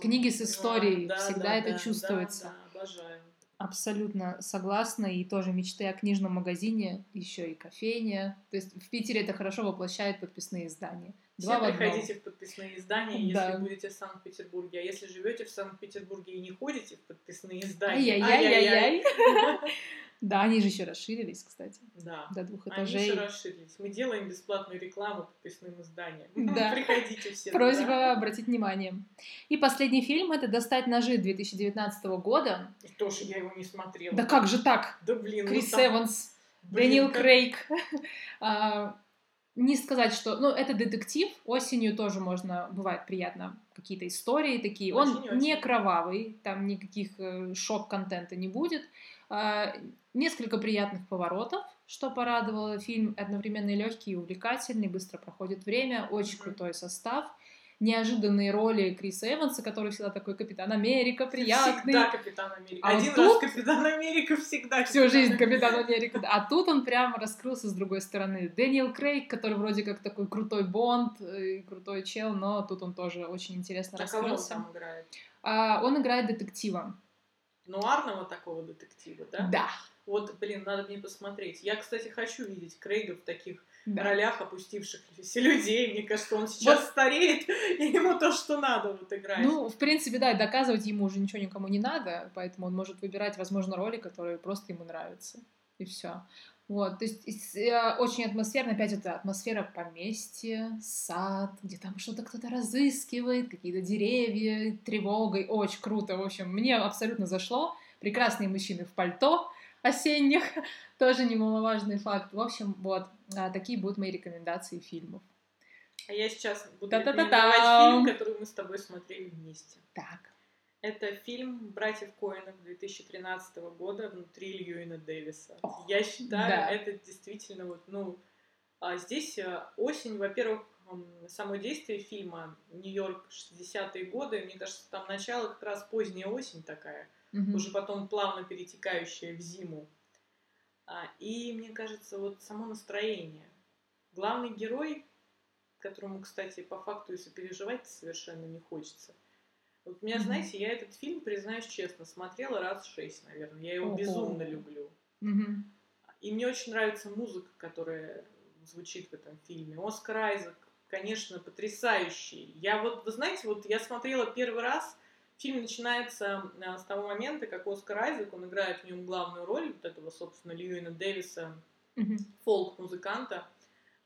Книги с историей, да, всегда да, это да, чувствуется. Да, да, обожаю. Абсолютно согласна. И тоже мечты о книжном магазине, еще и кофейня. То есть в Питере это хорошо воплощает подписные издания. Два Все приходите в подписные издания, да. если будете в Санкт-Петербурге. А если живете в Санкт-Петербурге и не ходите в подписные издания, ай-яй-яй-яй. Да, они же еще расширились, кстати. Да. До двух этажей. Они еще расширились. Мы делаем бесплатную рекламу подписным изданиям. Да. Приходите все. Просьба туда. обратить внимание. И последний фильм это «Достать ножи» 2019 года. И тоже я его не смотрела. Да как же так? Да блин. Ну Крис ну, там... Эванс, блин, Дэниел как... Крейг. не сказать, что... Ну, это детектив. Осенью тоже можно... Бывает приятно какие-то истории такие. Очень, Он очень. не кровавый. Там никаких э, шок-контента не будет. А, несколько приятных поворотов, что порадовало. Фильм одновременно легкий и увлекательный, быстро проходит время, очень крутой состав. Неожиданные роли Криса Эванса, который всегда такой Капитан Америка, приятный. Всегда Капитан Америка. А Один тут... раз Капитан Америка, всегда Всю жизнь Капитан Америка. А тут он прям раскрылся с другой стороны. Дэниел Крейг, который вроде как такой крутой Бонд, э, крутой чел, но тут он тоже очень интересно а раскрылся. Кого он там играет? А, он играет детектива нуарного такого детектива, да? Да. Вот, блин, надо мне посмотреть. Я, кстати, хочу видеть Крейга в таких да. ролях опустившихся людей. Мне кажется, он сейчас вот. стареет, и ему то, что надо, вот играть. Ну, в принципе, да, доказывать ему уже ничего никому не надо, поэтому он может выбирать, возможно, роли, которые просто ему нравятся. И все. Вот, то есть э, очень атмосферно, опять это атмосфера поместья, сад, где там что-то кто-то разыскивает, какие-то деревья, тревогой, очень круто, в общем, мне абсолютно зашло. Прекрасные мужчины в пальто осенних, тоже немаловажный факт. В общем, вот, а, такие будут мои рекомендации фильмов. А я сейчас буду рекомендовать фильм, который мы с тобой смотрели вместе. Так. Это фильм «Братьев Коинов» 2013 года внутри Льюина Дэвиса. О, Я считаю, да. это действительно вот, ну, а здесь э, осень, во-первых, само действие фильма Нью-Йорк 60-е годы, мне кажется, там начало как раз поздняя осень такая, угу. уже потом плавно перетекающая в зиму. А, и мне кажется, вот само настроение. Главный герой, которому, кстати, по факту и сопереживать совершенно не хочется – вот меня, mm-hmm. знаете, я этот фильм, признаюсь честно, смотрела раз шесть, наверное. Я его Ого. безумно люблю. Mm-hmm. И мне очень нравится музыка, которая звучит в этом фильме. Оскар Айзек, конечно, потрясающий. Я вот, вы знаете, вот я смотрела первый раз, фильм начинается а, с того момента, как Оскар Айзек, он играет в нем главную роль, вот этого, собственно, Льюина Дэвиса, mm-hmm. фолк-музыканта.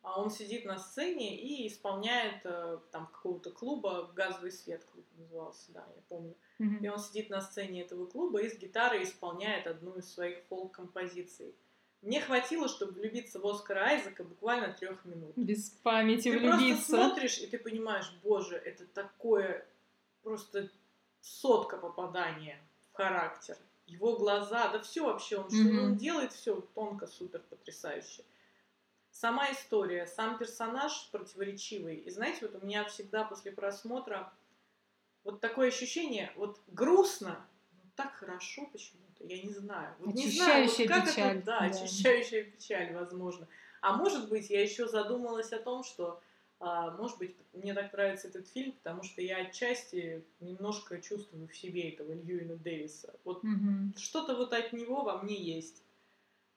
А он сидит на сцене и исполняет э, там какого-то клуба «Газовый свет» клуб назывался, да, я помню. Mm-hmm. И он сидит на сцене этого клуба и с гитарой исполняет одну из своих фолк-композиций. Мне хватило, чтобы влюбиться в Оскара Айзека буквально трех минут. Без памяти ты влюбиться. Ты просто смотришь, и ты понимаешь, боже, это такое просто сотка попадания в характер. Его глаза, да все вообще, он, mm-hmm. он делает все тонко, супер, потрясающе сама история, сам персонаж противоречивый. И знаете, вот у меня всегда после просмотра вот такое ощущение, вот грустно, но так хорошо почему-то, я не знаю. Вот очищающая не знаю, вот как печаль. Это, да, да, очищающая печаль, возможно. А может быть, я еще задумалась о том, что, может быть, мне так нравится этот фильм, потому что я отчасти немножко чувствую в себе этого Льюина Дэвиса. Вот угу. что-то вот от него во мне есть.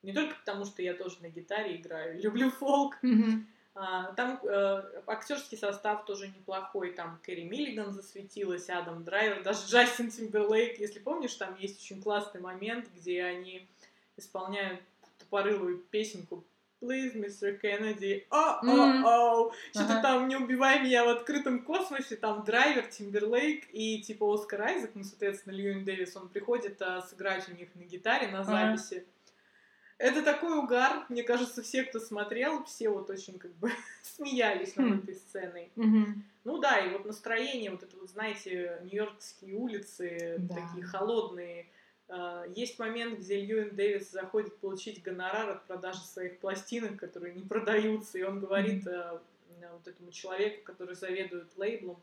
Не только потому, что я тоже на гитаре играю, люблю фолк. Mm-hmm. А, там э, актерский состав тоже неплохой. Там Кэрри Миллиган засветилась, Адам Драйвер, даже Джастин Тимберлейк. Если помнишь, там есть очень классный момент, где они исполняют тупорылую песенку Please, Mr. Kennedy, о, о, о, что-то там не убивай меня в открытом космосе, там Драйвер, Тимберлейк и типа Оскар Айзек, ну, соответственно, Льюин Дэвис, он приходит а, сыграть у них на ги타ре на записи. Это такой угар. Мне кажется, все, кто смотрел, все вот очень как бы смеялись над хм. этой сценой. Ну да, и вот настроение, вот это вот, знаете, нью-йоркские улицы, да. такие холодные. А, есть момент, где Льюин Дэвис заходит получить гонорар от продажи своих пластинок, которые не продаются, и он говорит mm-hmm. вот этому человеку, который заведует лейблом,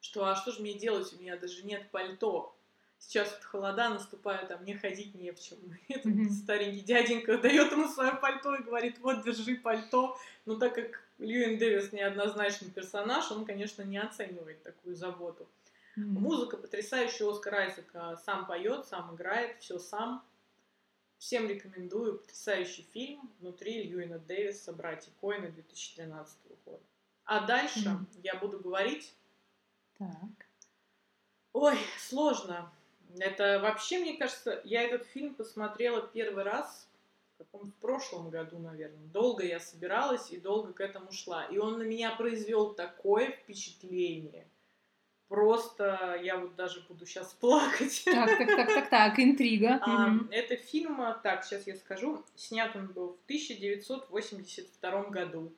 что а что же мне делать, у меня даже нет пальто сейчас вот холода наступают, а мне ходить не в чем. Этот mm-hmm. старенький дяденька дает ему свое пальто и говорит, вот, держи пальто. Но так как Льюин Дэвис неоднозначный персонаж, он, конечно, не оценивает такую заботу. Mm-hmm. Музыка потрясающая, Оскар Айзек сам поет, сам играет, все сам. Всем рекомендую. Потрясающий фильм внутри Льюина Дэвиса «Братья Коина» 2013 года. А дальше mm-hmm. я буду говорить... Так. Ой, сложно. Это вообще, мне кажется, я этот фильм посмотрела первый раз в прошлом году, наверное. Долго я собиралась и долго к этому шла. И он на меня произвел такое впечатление. Просто я вот даже буду сейчас плакать. Так, так, так, так, так, интрига. А, угу. Это фильм, а, так, сейчас я скажу, снят он был в 1982 году.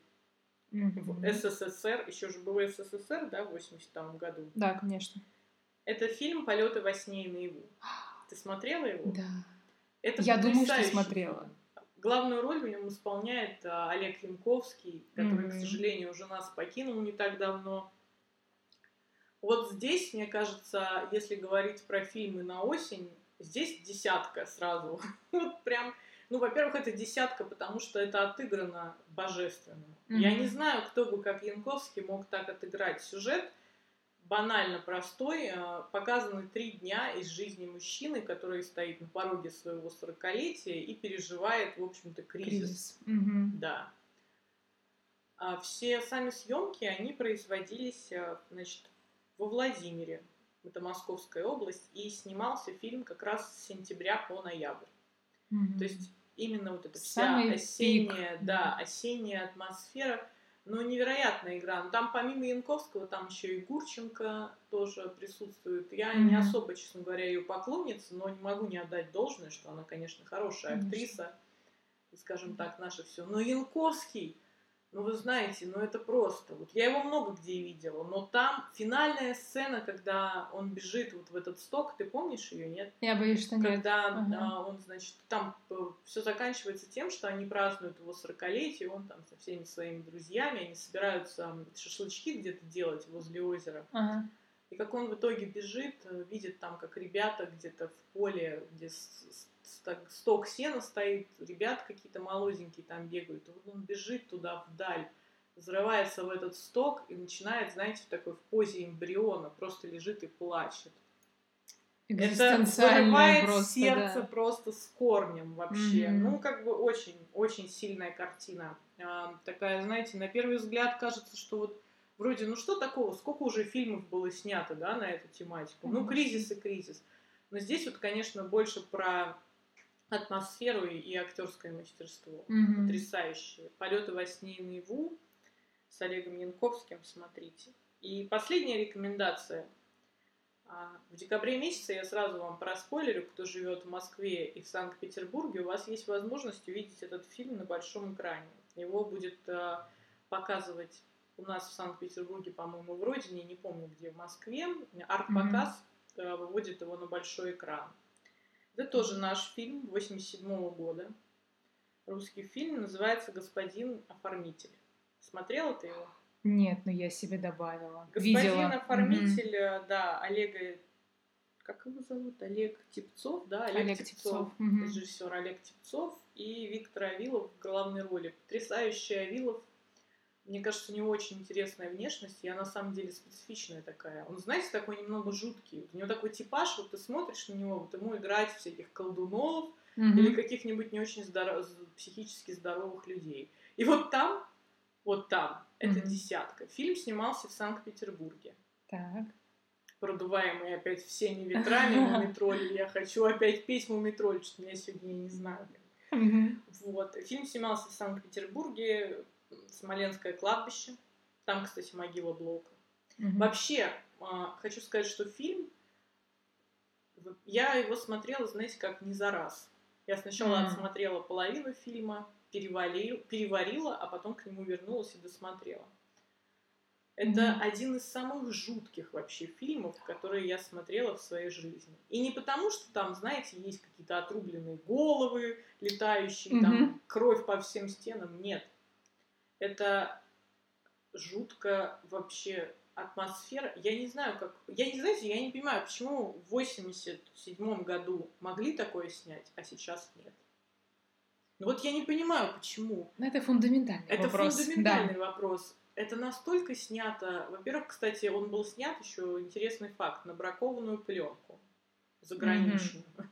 Угу. В СССР, еще же был СССР, да, в 82 году. Да, конечно. Это фильм «Полеты во сне и наяву». Ты смотрела его? Да. Это Я думаю, что смотрела. Главную роль в нем исполняет а, Олег Янковский, который, mm-hmm. к сожалению, уже нас покинул не так давно. Вот здесь, мне кажется, если говорить про фильмы на осень, здесь десятка сразу. вот прям, ну, во-первых, это десятка, потому что это отыграно божественно. Mm-hmm. Я не знаю, кто бы, как Янковский, мог так отыграть сюжет – банально простой. Э, показаны три дня из жизни мужчины, который стоит на пороге своего сорокалетия и переживает, в общем-то, кризис. кризис. Угу. Да. А все сами съемки, они производились, э, значит, во Владимире, это Московская область, и снимался фильм как раз с сентября по ноябрь. Угу. То есть именно вот эта вся Самый осенняя, пик. да, осенняя атмосфера ну, невероятная игра. Но там помимо Янковского, там еще и Гурченко тоже присутствует. Я mm-hmm. не особо, честно говоря, ее поклонница, но не могу не отдать должное, что она, конечно, хорошая mm-hmm. актриса. Скажем так, наше все. Но Янковский, ну, вы знаете, ну это просто. Вот я его много где видела, но там финальная сцена, когда он бежит вот в этот сток, ты помнишь ее, нет? Я боюсь, что когда, нет. Когда ага. он, значит, там э, все заканчивается тем, что они празднуют его сорокалетие, он там со всеми своими друзьями, они собираются шашлычки где-то делать возле озера. Ага. И как он в итоге бежит, э, видит там, как ребята где-то в поле, где сток сена стоит, ребят какие-то молоденькие там бегают. Он бежит туда вдаль, взрывается в этот сток и начинает, знаете, в такой в позе эмбриона, просто лежит и плачет. Это вырывает просто, сердце да. просто с корнем вообще. Mm-hmm. Ну, как бы очень, очень сильная картина. А, такая, знаете, на первый взгляд кажется, что вот вроде, ну что такого, сколько уже фильмов было снято, да, на эту тематику. Mm-hmm. Ну, кризис и кризис. Но здесь вот, конечно, больше про атмосферу и актерское мастерство. Mm-hmm. Потрясающие. Полеты во сне и наяву с Олегом Янковским смотрите. И последняя рекомендация. А, в декабре месяце я сразу вам проспойлерю, кто живет в Москве и в Санкт-Петербурге, у вас есть возможность увидеть этот фильм на большом экране. Его будет а, показывать у нас в Санкт-Петербурге, по-моему, в Родине, не помню где, в Москве. Арт-показ mm-hmm. выводит его на большой экран. Это тоже наш фильм 87 -го года. Русский фильм называется «Господин оформитель». Смотрела ты его? Нет, но я себе добавила. Господин Видела. оформитель, mm-hmm. да, Олега, как его зовут? Олег Типцов, да? Олег, Олег Типцов, Типцов. Mm-hmm. режиссер Олег Типцов и Виктор Авилов в главной роли. Потрясающий Авилов – мне кажется, у него очень интересная внешность, и она на самом деле специфичная такая. Он, знаете, такой немного жуткий. Вот у него такой типаж, вот ты смотришь на него, вот ему играть всяких колдунов mm-hmm. или каких-нибудь не очень здоров... психически здоровых людей. И вот там, вот там, это mm-hmm. десятка. Фильм снимался в Санкт-Петербурге. Так. Продуваемый опять всеми ветрами Мумитроль. Я хочу опять петь Мумитроль, что меня сегодня не знаю. Mm-hmm. Вот. Фильм снимался в Санкт-Петербурге Смоленское кладбище. Там, кстати, могила Блока. Угу. Вообще, а, хочу сказать, что фильм, я его смотрела, знаете, как не за раз. Я сначала mm. отсмотрела половину фильма, переварила, переварила, а потом к нему вернулась и досмотрела. Это mm-hmm. один из самых жутких вообще фильмов, которые я смотрела в своей жизни. И не потому, что там, знаете, есть какие-то отрубленные головы, летающие, mm-hmm. там кровь по всем стенам. Нет. Это жутко вообще атмосфера. Я не знаю, как... Я не знаете, я не понимаю, почему в 87 году могли такое снять, а сейчас нет. Ну вот я не понимаю, почему. Ну, это фундаментальный это вопрос. Это фундаментальный да. вопрос это настолько снято. Во-первых, кстати, он был снят еще интересный факт на бракованную пленку заграничную. Mm-hmm.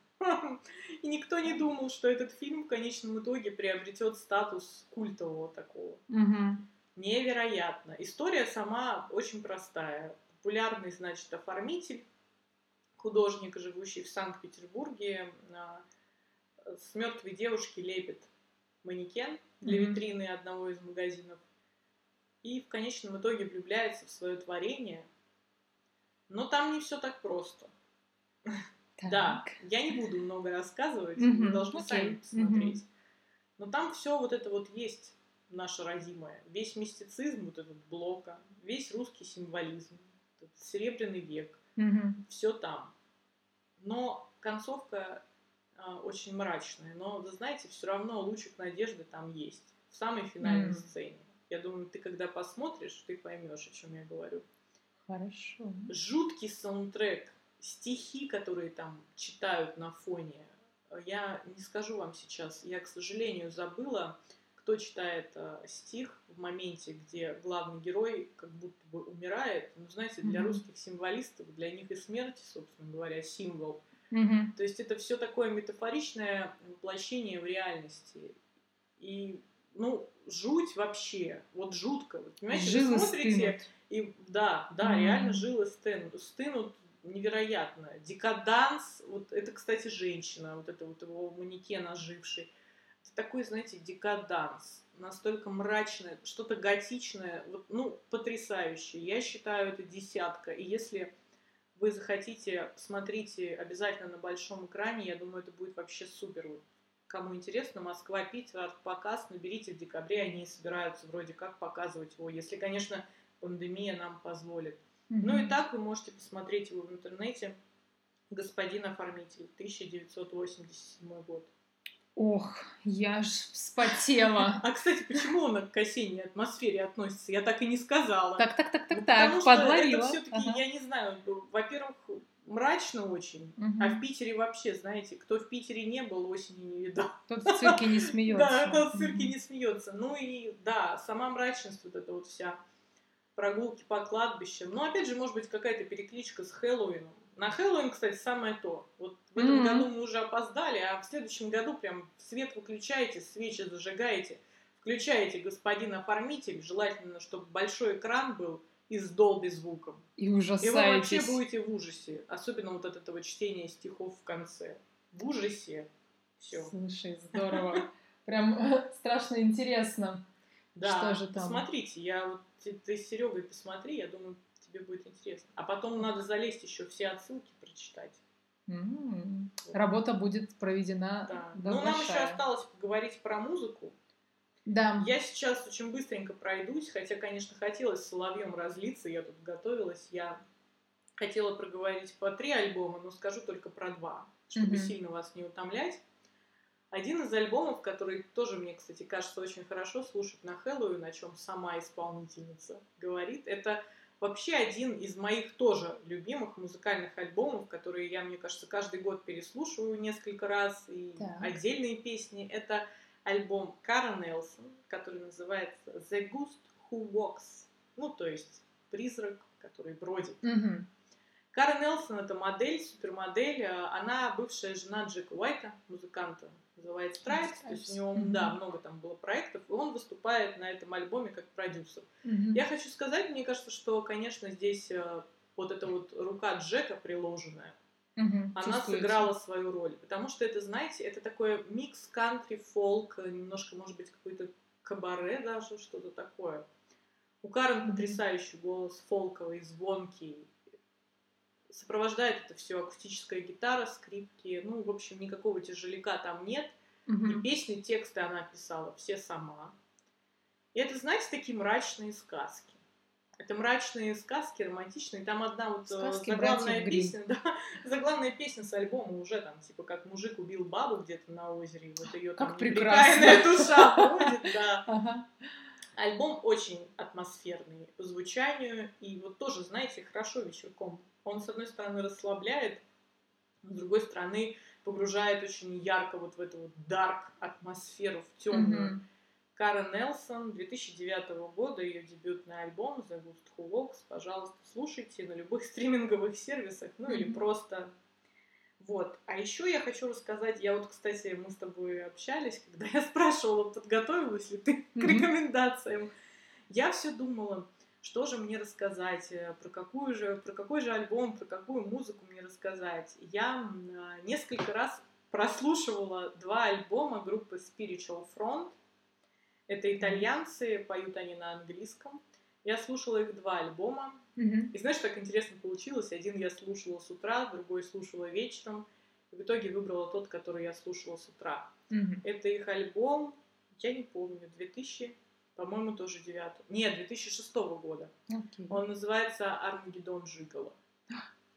И никто не думал, что этот фильм в конечном итоге приобретет статус культового такого. Mm-hmm. Невероятно. История сама очень простая. Популярный, значит, оформитель, художник, живущий в Санкт-Петербурге, а, с мертвой девушки лепит манекен для mm-hmm. витрины одного из магазинов и в конечном итоге влюбляется в свое творение. Но там не все так просто. Так. Да, я не буду много рассказывать, mm-hmm. вы должны okay. сами посмотреть. Mm-hmm. Но там все вот это вот есть наше родимое. Весь мистицизм вот этот блока, весь русский символизм, серебряный век, mm-hmm. все там. Но концовка э, очень мрачная. Но, вы знаете, все равно лучик надежды там есть. В самой финальной mm-hmm. сцене. Я думаю, ты когда посмотришь, ты поймешь, о чем я говорю. Хорошо. Жуткий саундтрек, стихи, которые там читают на фоне. Я не скажу вам сейчас, я, к сожалению, забыла, кто читает э, стих в моменте, где главный герой как будто бы умирает. Ну, знаете, для mm-hmm. русских символистов, для них и смерти, собственно говоря, символ. Mm-hmm. То есть это все такое метафоричное воплощение в реальности. И ну, жуть вообще, вот жутко. Вот, понимаете, жилы вы смотрите, стынут. и да, да, mm. реально жилы стынут, стынут невероятно. Декаданс, вот это, кстати, женщина, вот это вот его манекен оживший. Это такой, знаете, декаданс, настолько мрачное, что-то готичное, вот, ну, потрясающее. Я считаю, это десятка. И если вы захотите, смотрите обязательно на большом экране, я думаю, это будет вообще супер. Кому интересно, Москва, Питер, арт-показ, наберите в декабре, они собираются вроде как показывать его, если, конечно, пандемия нам позволит. Mm-hmm. Ну и так вы можете посмотреть его в интернете. Господин оформитель, 1987 год. Ох, я ж вспотела. А, кстати, почему он к осенней атмосфере относится? Я так и не сказала. Так, так, так, так, ну, так, Потому подловила. это все-таки, ага. я не знаю, во-первых, мрачно очень. Угу. А в Питере вообще, знаете, кто в Питере не был, осенью не видал. Тот в цирке не смеется. Да, тот в цирке не смеется. Ну и да, сама мрачность вот эта вот вся. Прогулки по кладбищам. Но опять же, может быть, какая-то перекличка с Хэллоуином. На Хэллоуин, кстати, самое то. Вот в этом mm-hmm. году мы уже опоздали, а в следующем году прям свет выключаете, свечи зажигаете, включаете господин оформитель, желательно, чтобы большой экран был, и с долби звуком. И ужасаетесь. И вы вообще будете в ужасе. Особенно вот от этого чтения стихов в конце. В ужасе. Все. Слушай, здорово. Прям страшно интересно. Да, что же там? смотрите, я вот ты, ты с Серегой посмотри, я думаю, тебе будет интересно. А потом надо залезть еще все отсылки прочитать. Mm-hmm. Вот. Работа будет проведена. Да. Ну, нам еще осталось поговорить про музыку. Да. Я сейчас очень быстренько пройдусь, хотя, конечно, хотелось Соловьем разлиться, я тут готовилась, я хотела проговорить по три альбома, но скажу только про два, чтобы mm-hmm. сильно вас не утомлять. Один из альбомов, который тоже мне, кстати, кажется очень хорошо слушать на Хэллоуин, о чем сама исполнительница говорит, это вообще один из моих тоже любимых музыкальных альбомов, которые я, мне кажется, каждый год переслушиваю несколько раз, и так. отдельные песни. Это альбом Кара Нелсон, который называется The Ghost Who Walks. Ну, то есть призрак, который бродит. Mm-hmm. Кара Нелсон это модель, супермодель. Она бывшая жена Джека Уайта, музыканта, называется Stripes. То есть у него, mm-hmm. да, много там было проектов, и он выступает на этом альбоме как продюсер. Mm-hmm. Я хочу сказать, мне кажется, что, конечно, здесь э, вот эта вот рука Джека приложенная, Угу, она сыграла свою роль. Потому что это, знаете, это такой микс кантри, фолк, немножко, может быть, какой-то кабаре даже, что-то такое. У Карен потрясающий голос, фолковый, звонкий. Сопровождает это все акустическая гитара, скрипки, ну, в общем, никакого тяжеляка там нет. Мгм. И песни, тексты она писала все сама. И это, знаете, такие мрачные сказки. Это мрачные сказки, романтичные. Там одна вот э, Сказки заглавная песня, да, заглавная песня с альбома уже там, типа, как мужик убил бабу где-то на озере, и вот ее там неприкаянная душа ходит, да. Ага. Альбом очень атмосферный по звучанию, и вот тоже, знаете, хорошо вечерком. Он, с одной стороны, расслабляет, с другой стороны, погружает очень ярко вот в эту вот дарк атмосферу, в темную. Мгм. Кара Нелсон, 2009 года, ее дебютный альбом The Ghost Who Walks. Пожалуйста, слушайте на любых стриминговых сервисах, ну или Мгм. просто... Вот. А еще я хочу рассказать, я вот, кстати, мы с тобой общались, когда я спрашивала, подготовилась ли ты к Мгм. рекомендациям. Я все думала, что же мне рассказать, э, про, какую же, про какой же альбом, про какую музыку мне рассказать. Я а, несколько раз прослушивала два альбома группы Spiritual Front. Это итальянцы, поют они на английском. Я слушала их два альбома. И знаешь, так интересно получилось. Один я слушала с утра, другой слушала вечером. И в итоге выбрала тот, который я слушала с утра. Мгм. Это их альбом, я не помню, 2000, по-моему, тоже 9. Нет, 2006 года. Окей. Он называется Армагеддон Жигала.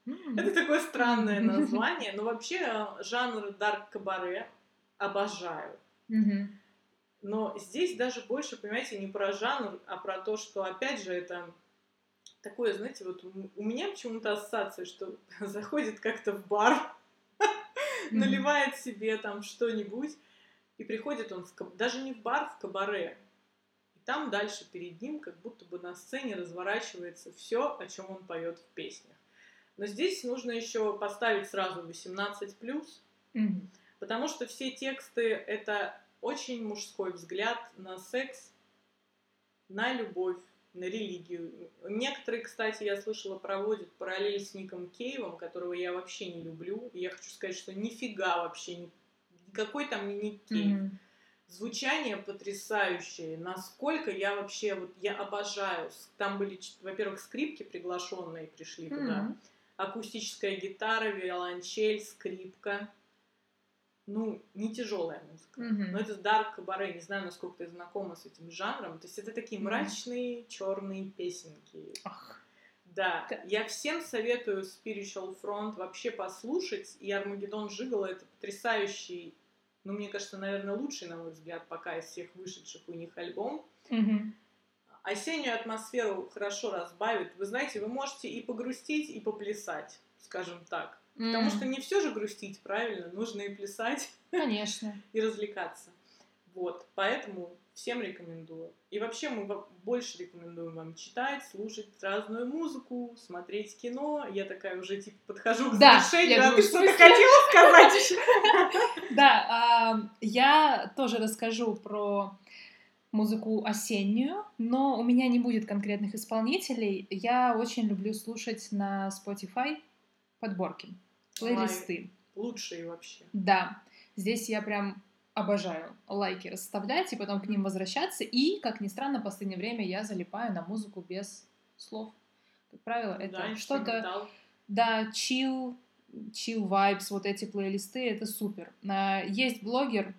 М. Это такое странное название, но вообще э, жанр дарк кабаре обожаю. Мгм. Но здесь даже больше, понимаете, не про жанр, а про то, что, опять же, это такое, знаете, вот у- меня почему-то ассоциация, что заходит как-то в бар, наливает себе там что-нибудь, и приходит он в даже не в бар, в кабаре. Там дальше перед ним как будто бы на сцене разворачивается все, о чем он поет в песнях. Но здесь нужно еще поставить сразу 18+, Мгм. потому что все тексты — это очень мужской взгляд на секс, на любовь, на религию. Некоторые, кстати, я слышала, проводят параллель с Ником Кейвом, которого я вообще не люблю. И я хочу сказать, что нифига вообще, ни- никакой там не Ник Кейв. Мгм. Звучание потрясающее. Насколько я вообще, вот я обожаю. Там были, во-первых, скрипки приглашенные пришли туда. Мгм. Акустическая гитара, виолончель, скрипка. Ну, не тяжелая музыка. Мгм. Но это дарк кабаре. Не знаю, насколько ты знакома с этим жанром. То есть это такие Мгм. мрачные черные песенки. Ах. Да, я всем советую Spiritual Front вообще послушать. И Армагеддон Жигала это потрясающий, ну, мне кажется, наверное, лучший, на мой взгляд, пока из всех вышедших у них альбом. Мгм. Осеннюю атмосферу хорошо разбавит. Вы знаете, вы можете и погрустить, и поплясать, скажем так. Потому М. что не все же грустить, правильно? Нужно и плясать, Конечно. и развлекаться. Вот, поэтому всем рекомендую. И вообще мы больше рекомендуем вам читать, слушать разную музыку, смотреть кино. Я такая уже типа подхожу к Да, завершению, а ты что-то хотела сказать еще? Да, а, я тоже расскажу про музыку осеннюю, но у меня не будет конкретных исполнителей. Я очень люблю слушать на Spotify подборки, плейлисты. Лучшие вообще. Да, здесь я прям обожаю лайки расставлять и потом к ним возвращаться. И, как ни странно, в последнее время я залипаю на музыку без слов. Как правило, это да, что-то... Да, chill, chill vibes, вот эти плейлисты, это супер. Есть блогер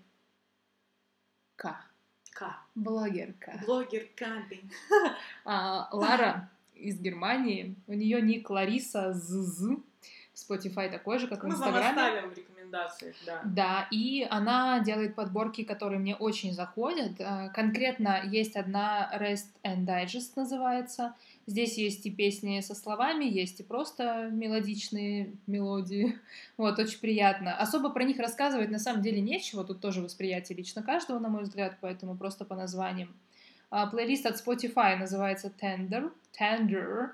К. К. Блогер К. Блогер Каби. А, Лара из Германии. У нее ник Лариса ЗЗ. Spotify такой же, как в Мы вам Инстаграме. Рекомендациях, да. Да, и она делает подборки, которые мне очень заходят. А, Конкретно есть одна Rest and Digest называется. Здесь есть и песни со словами, есть и просто мелодичные мелодии. Вот, очень приятно. Особо про них рассказывать на самом деле нечего. Тут тоже восприятие лично каждого, на мой взгляд, поэтому просто по названиям. А, Плейлист от Spotify называется Tender. Tender.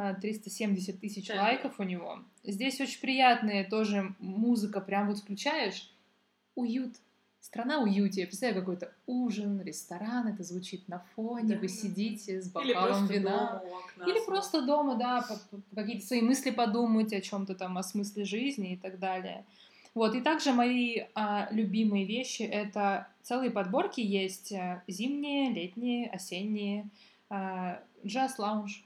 А, 370 тысяч Tender. лайков у него. Здесь очень приятная тоже музыка, прям вот включаешь. Уют. Страна уюте. Я представляю какой-то ужин, ресторан, это звучит на фоне, Да. вы сидите с Или бокалом просто вина. дома окна. Или просто дома, да, какие-то свои мысли подумать о чем-то там, о смысле жизни и так далее. Вот, и также мои а, любимые вещи — это целые подборки есть а, зимние, летние, осенние, а, джаз-лаунж.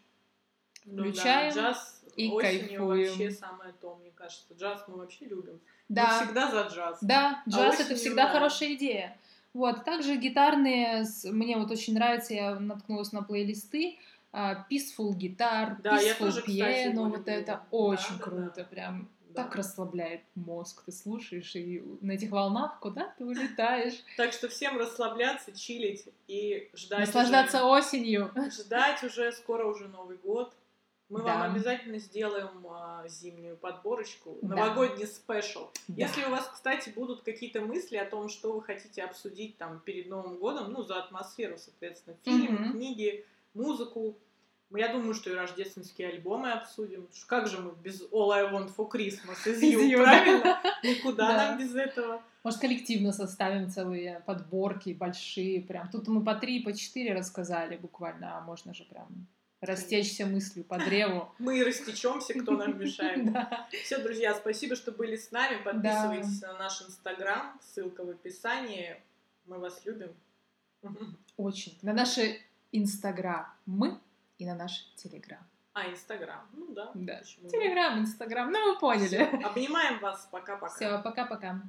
Включаем ну, да, джаз и кайфуем. вообще самое то, мне кажется. Джаз мы вообще любим. Да. Мы всегда за джаз. Да, джаз это осенью, всегда да. хорошая идея. Вот, также гитарные, мне вот очень нравится, я наткнулась на плейлисты, а, Peaceful Guitar, Да, я Peaceful тоже, кстати, Piano, вот люблю. это очень да, круто, да. прям Да. так расслабляет мозг, ты слушаешь, и на этих волнах куда ты улетаешь, Так что всем расслабляться, чилить и ждать наслаждаться уже, осенью. ждать уже, скоро уже Новый год. Мы Да. вам обязательно сделаем а, зимнюю подборочку, Да. новогодний спешл. Да. Если у вас, кстати, будут какие-то мысли о том, что вы хотите обсудить там перед Новым годом, ну, за атмосферу, соответственно, фильмы, Мгм. книги, музыку, я думаю, что и рождественские альбомы обсудим. Как же мы без All I Want for Christmas из You, правильно? Никуда Да. нам без этого. Может, коллективно составим целые подборки большие, прям. Тут мы по три, по четыре рассказали буквально, а можно же прям растечься мыслью по древу. Мы и растечемся, кто нам мешает. Да. Все, друзья, спасибо, что были с нами. Подписывайтесь на наш инстаграм, ссылка в описании. Мы вас любим. Очень. На наши инстаграмы и на наш телеграм. А, инстаграм. Ну да. Да. почему нет? Телеграм, инстаграм, ну вы поняли. Всё, Обнимаем вас. Пока-пока. Все, пока-пока.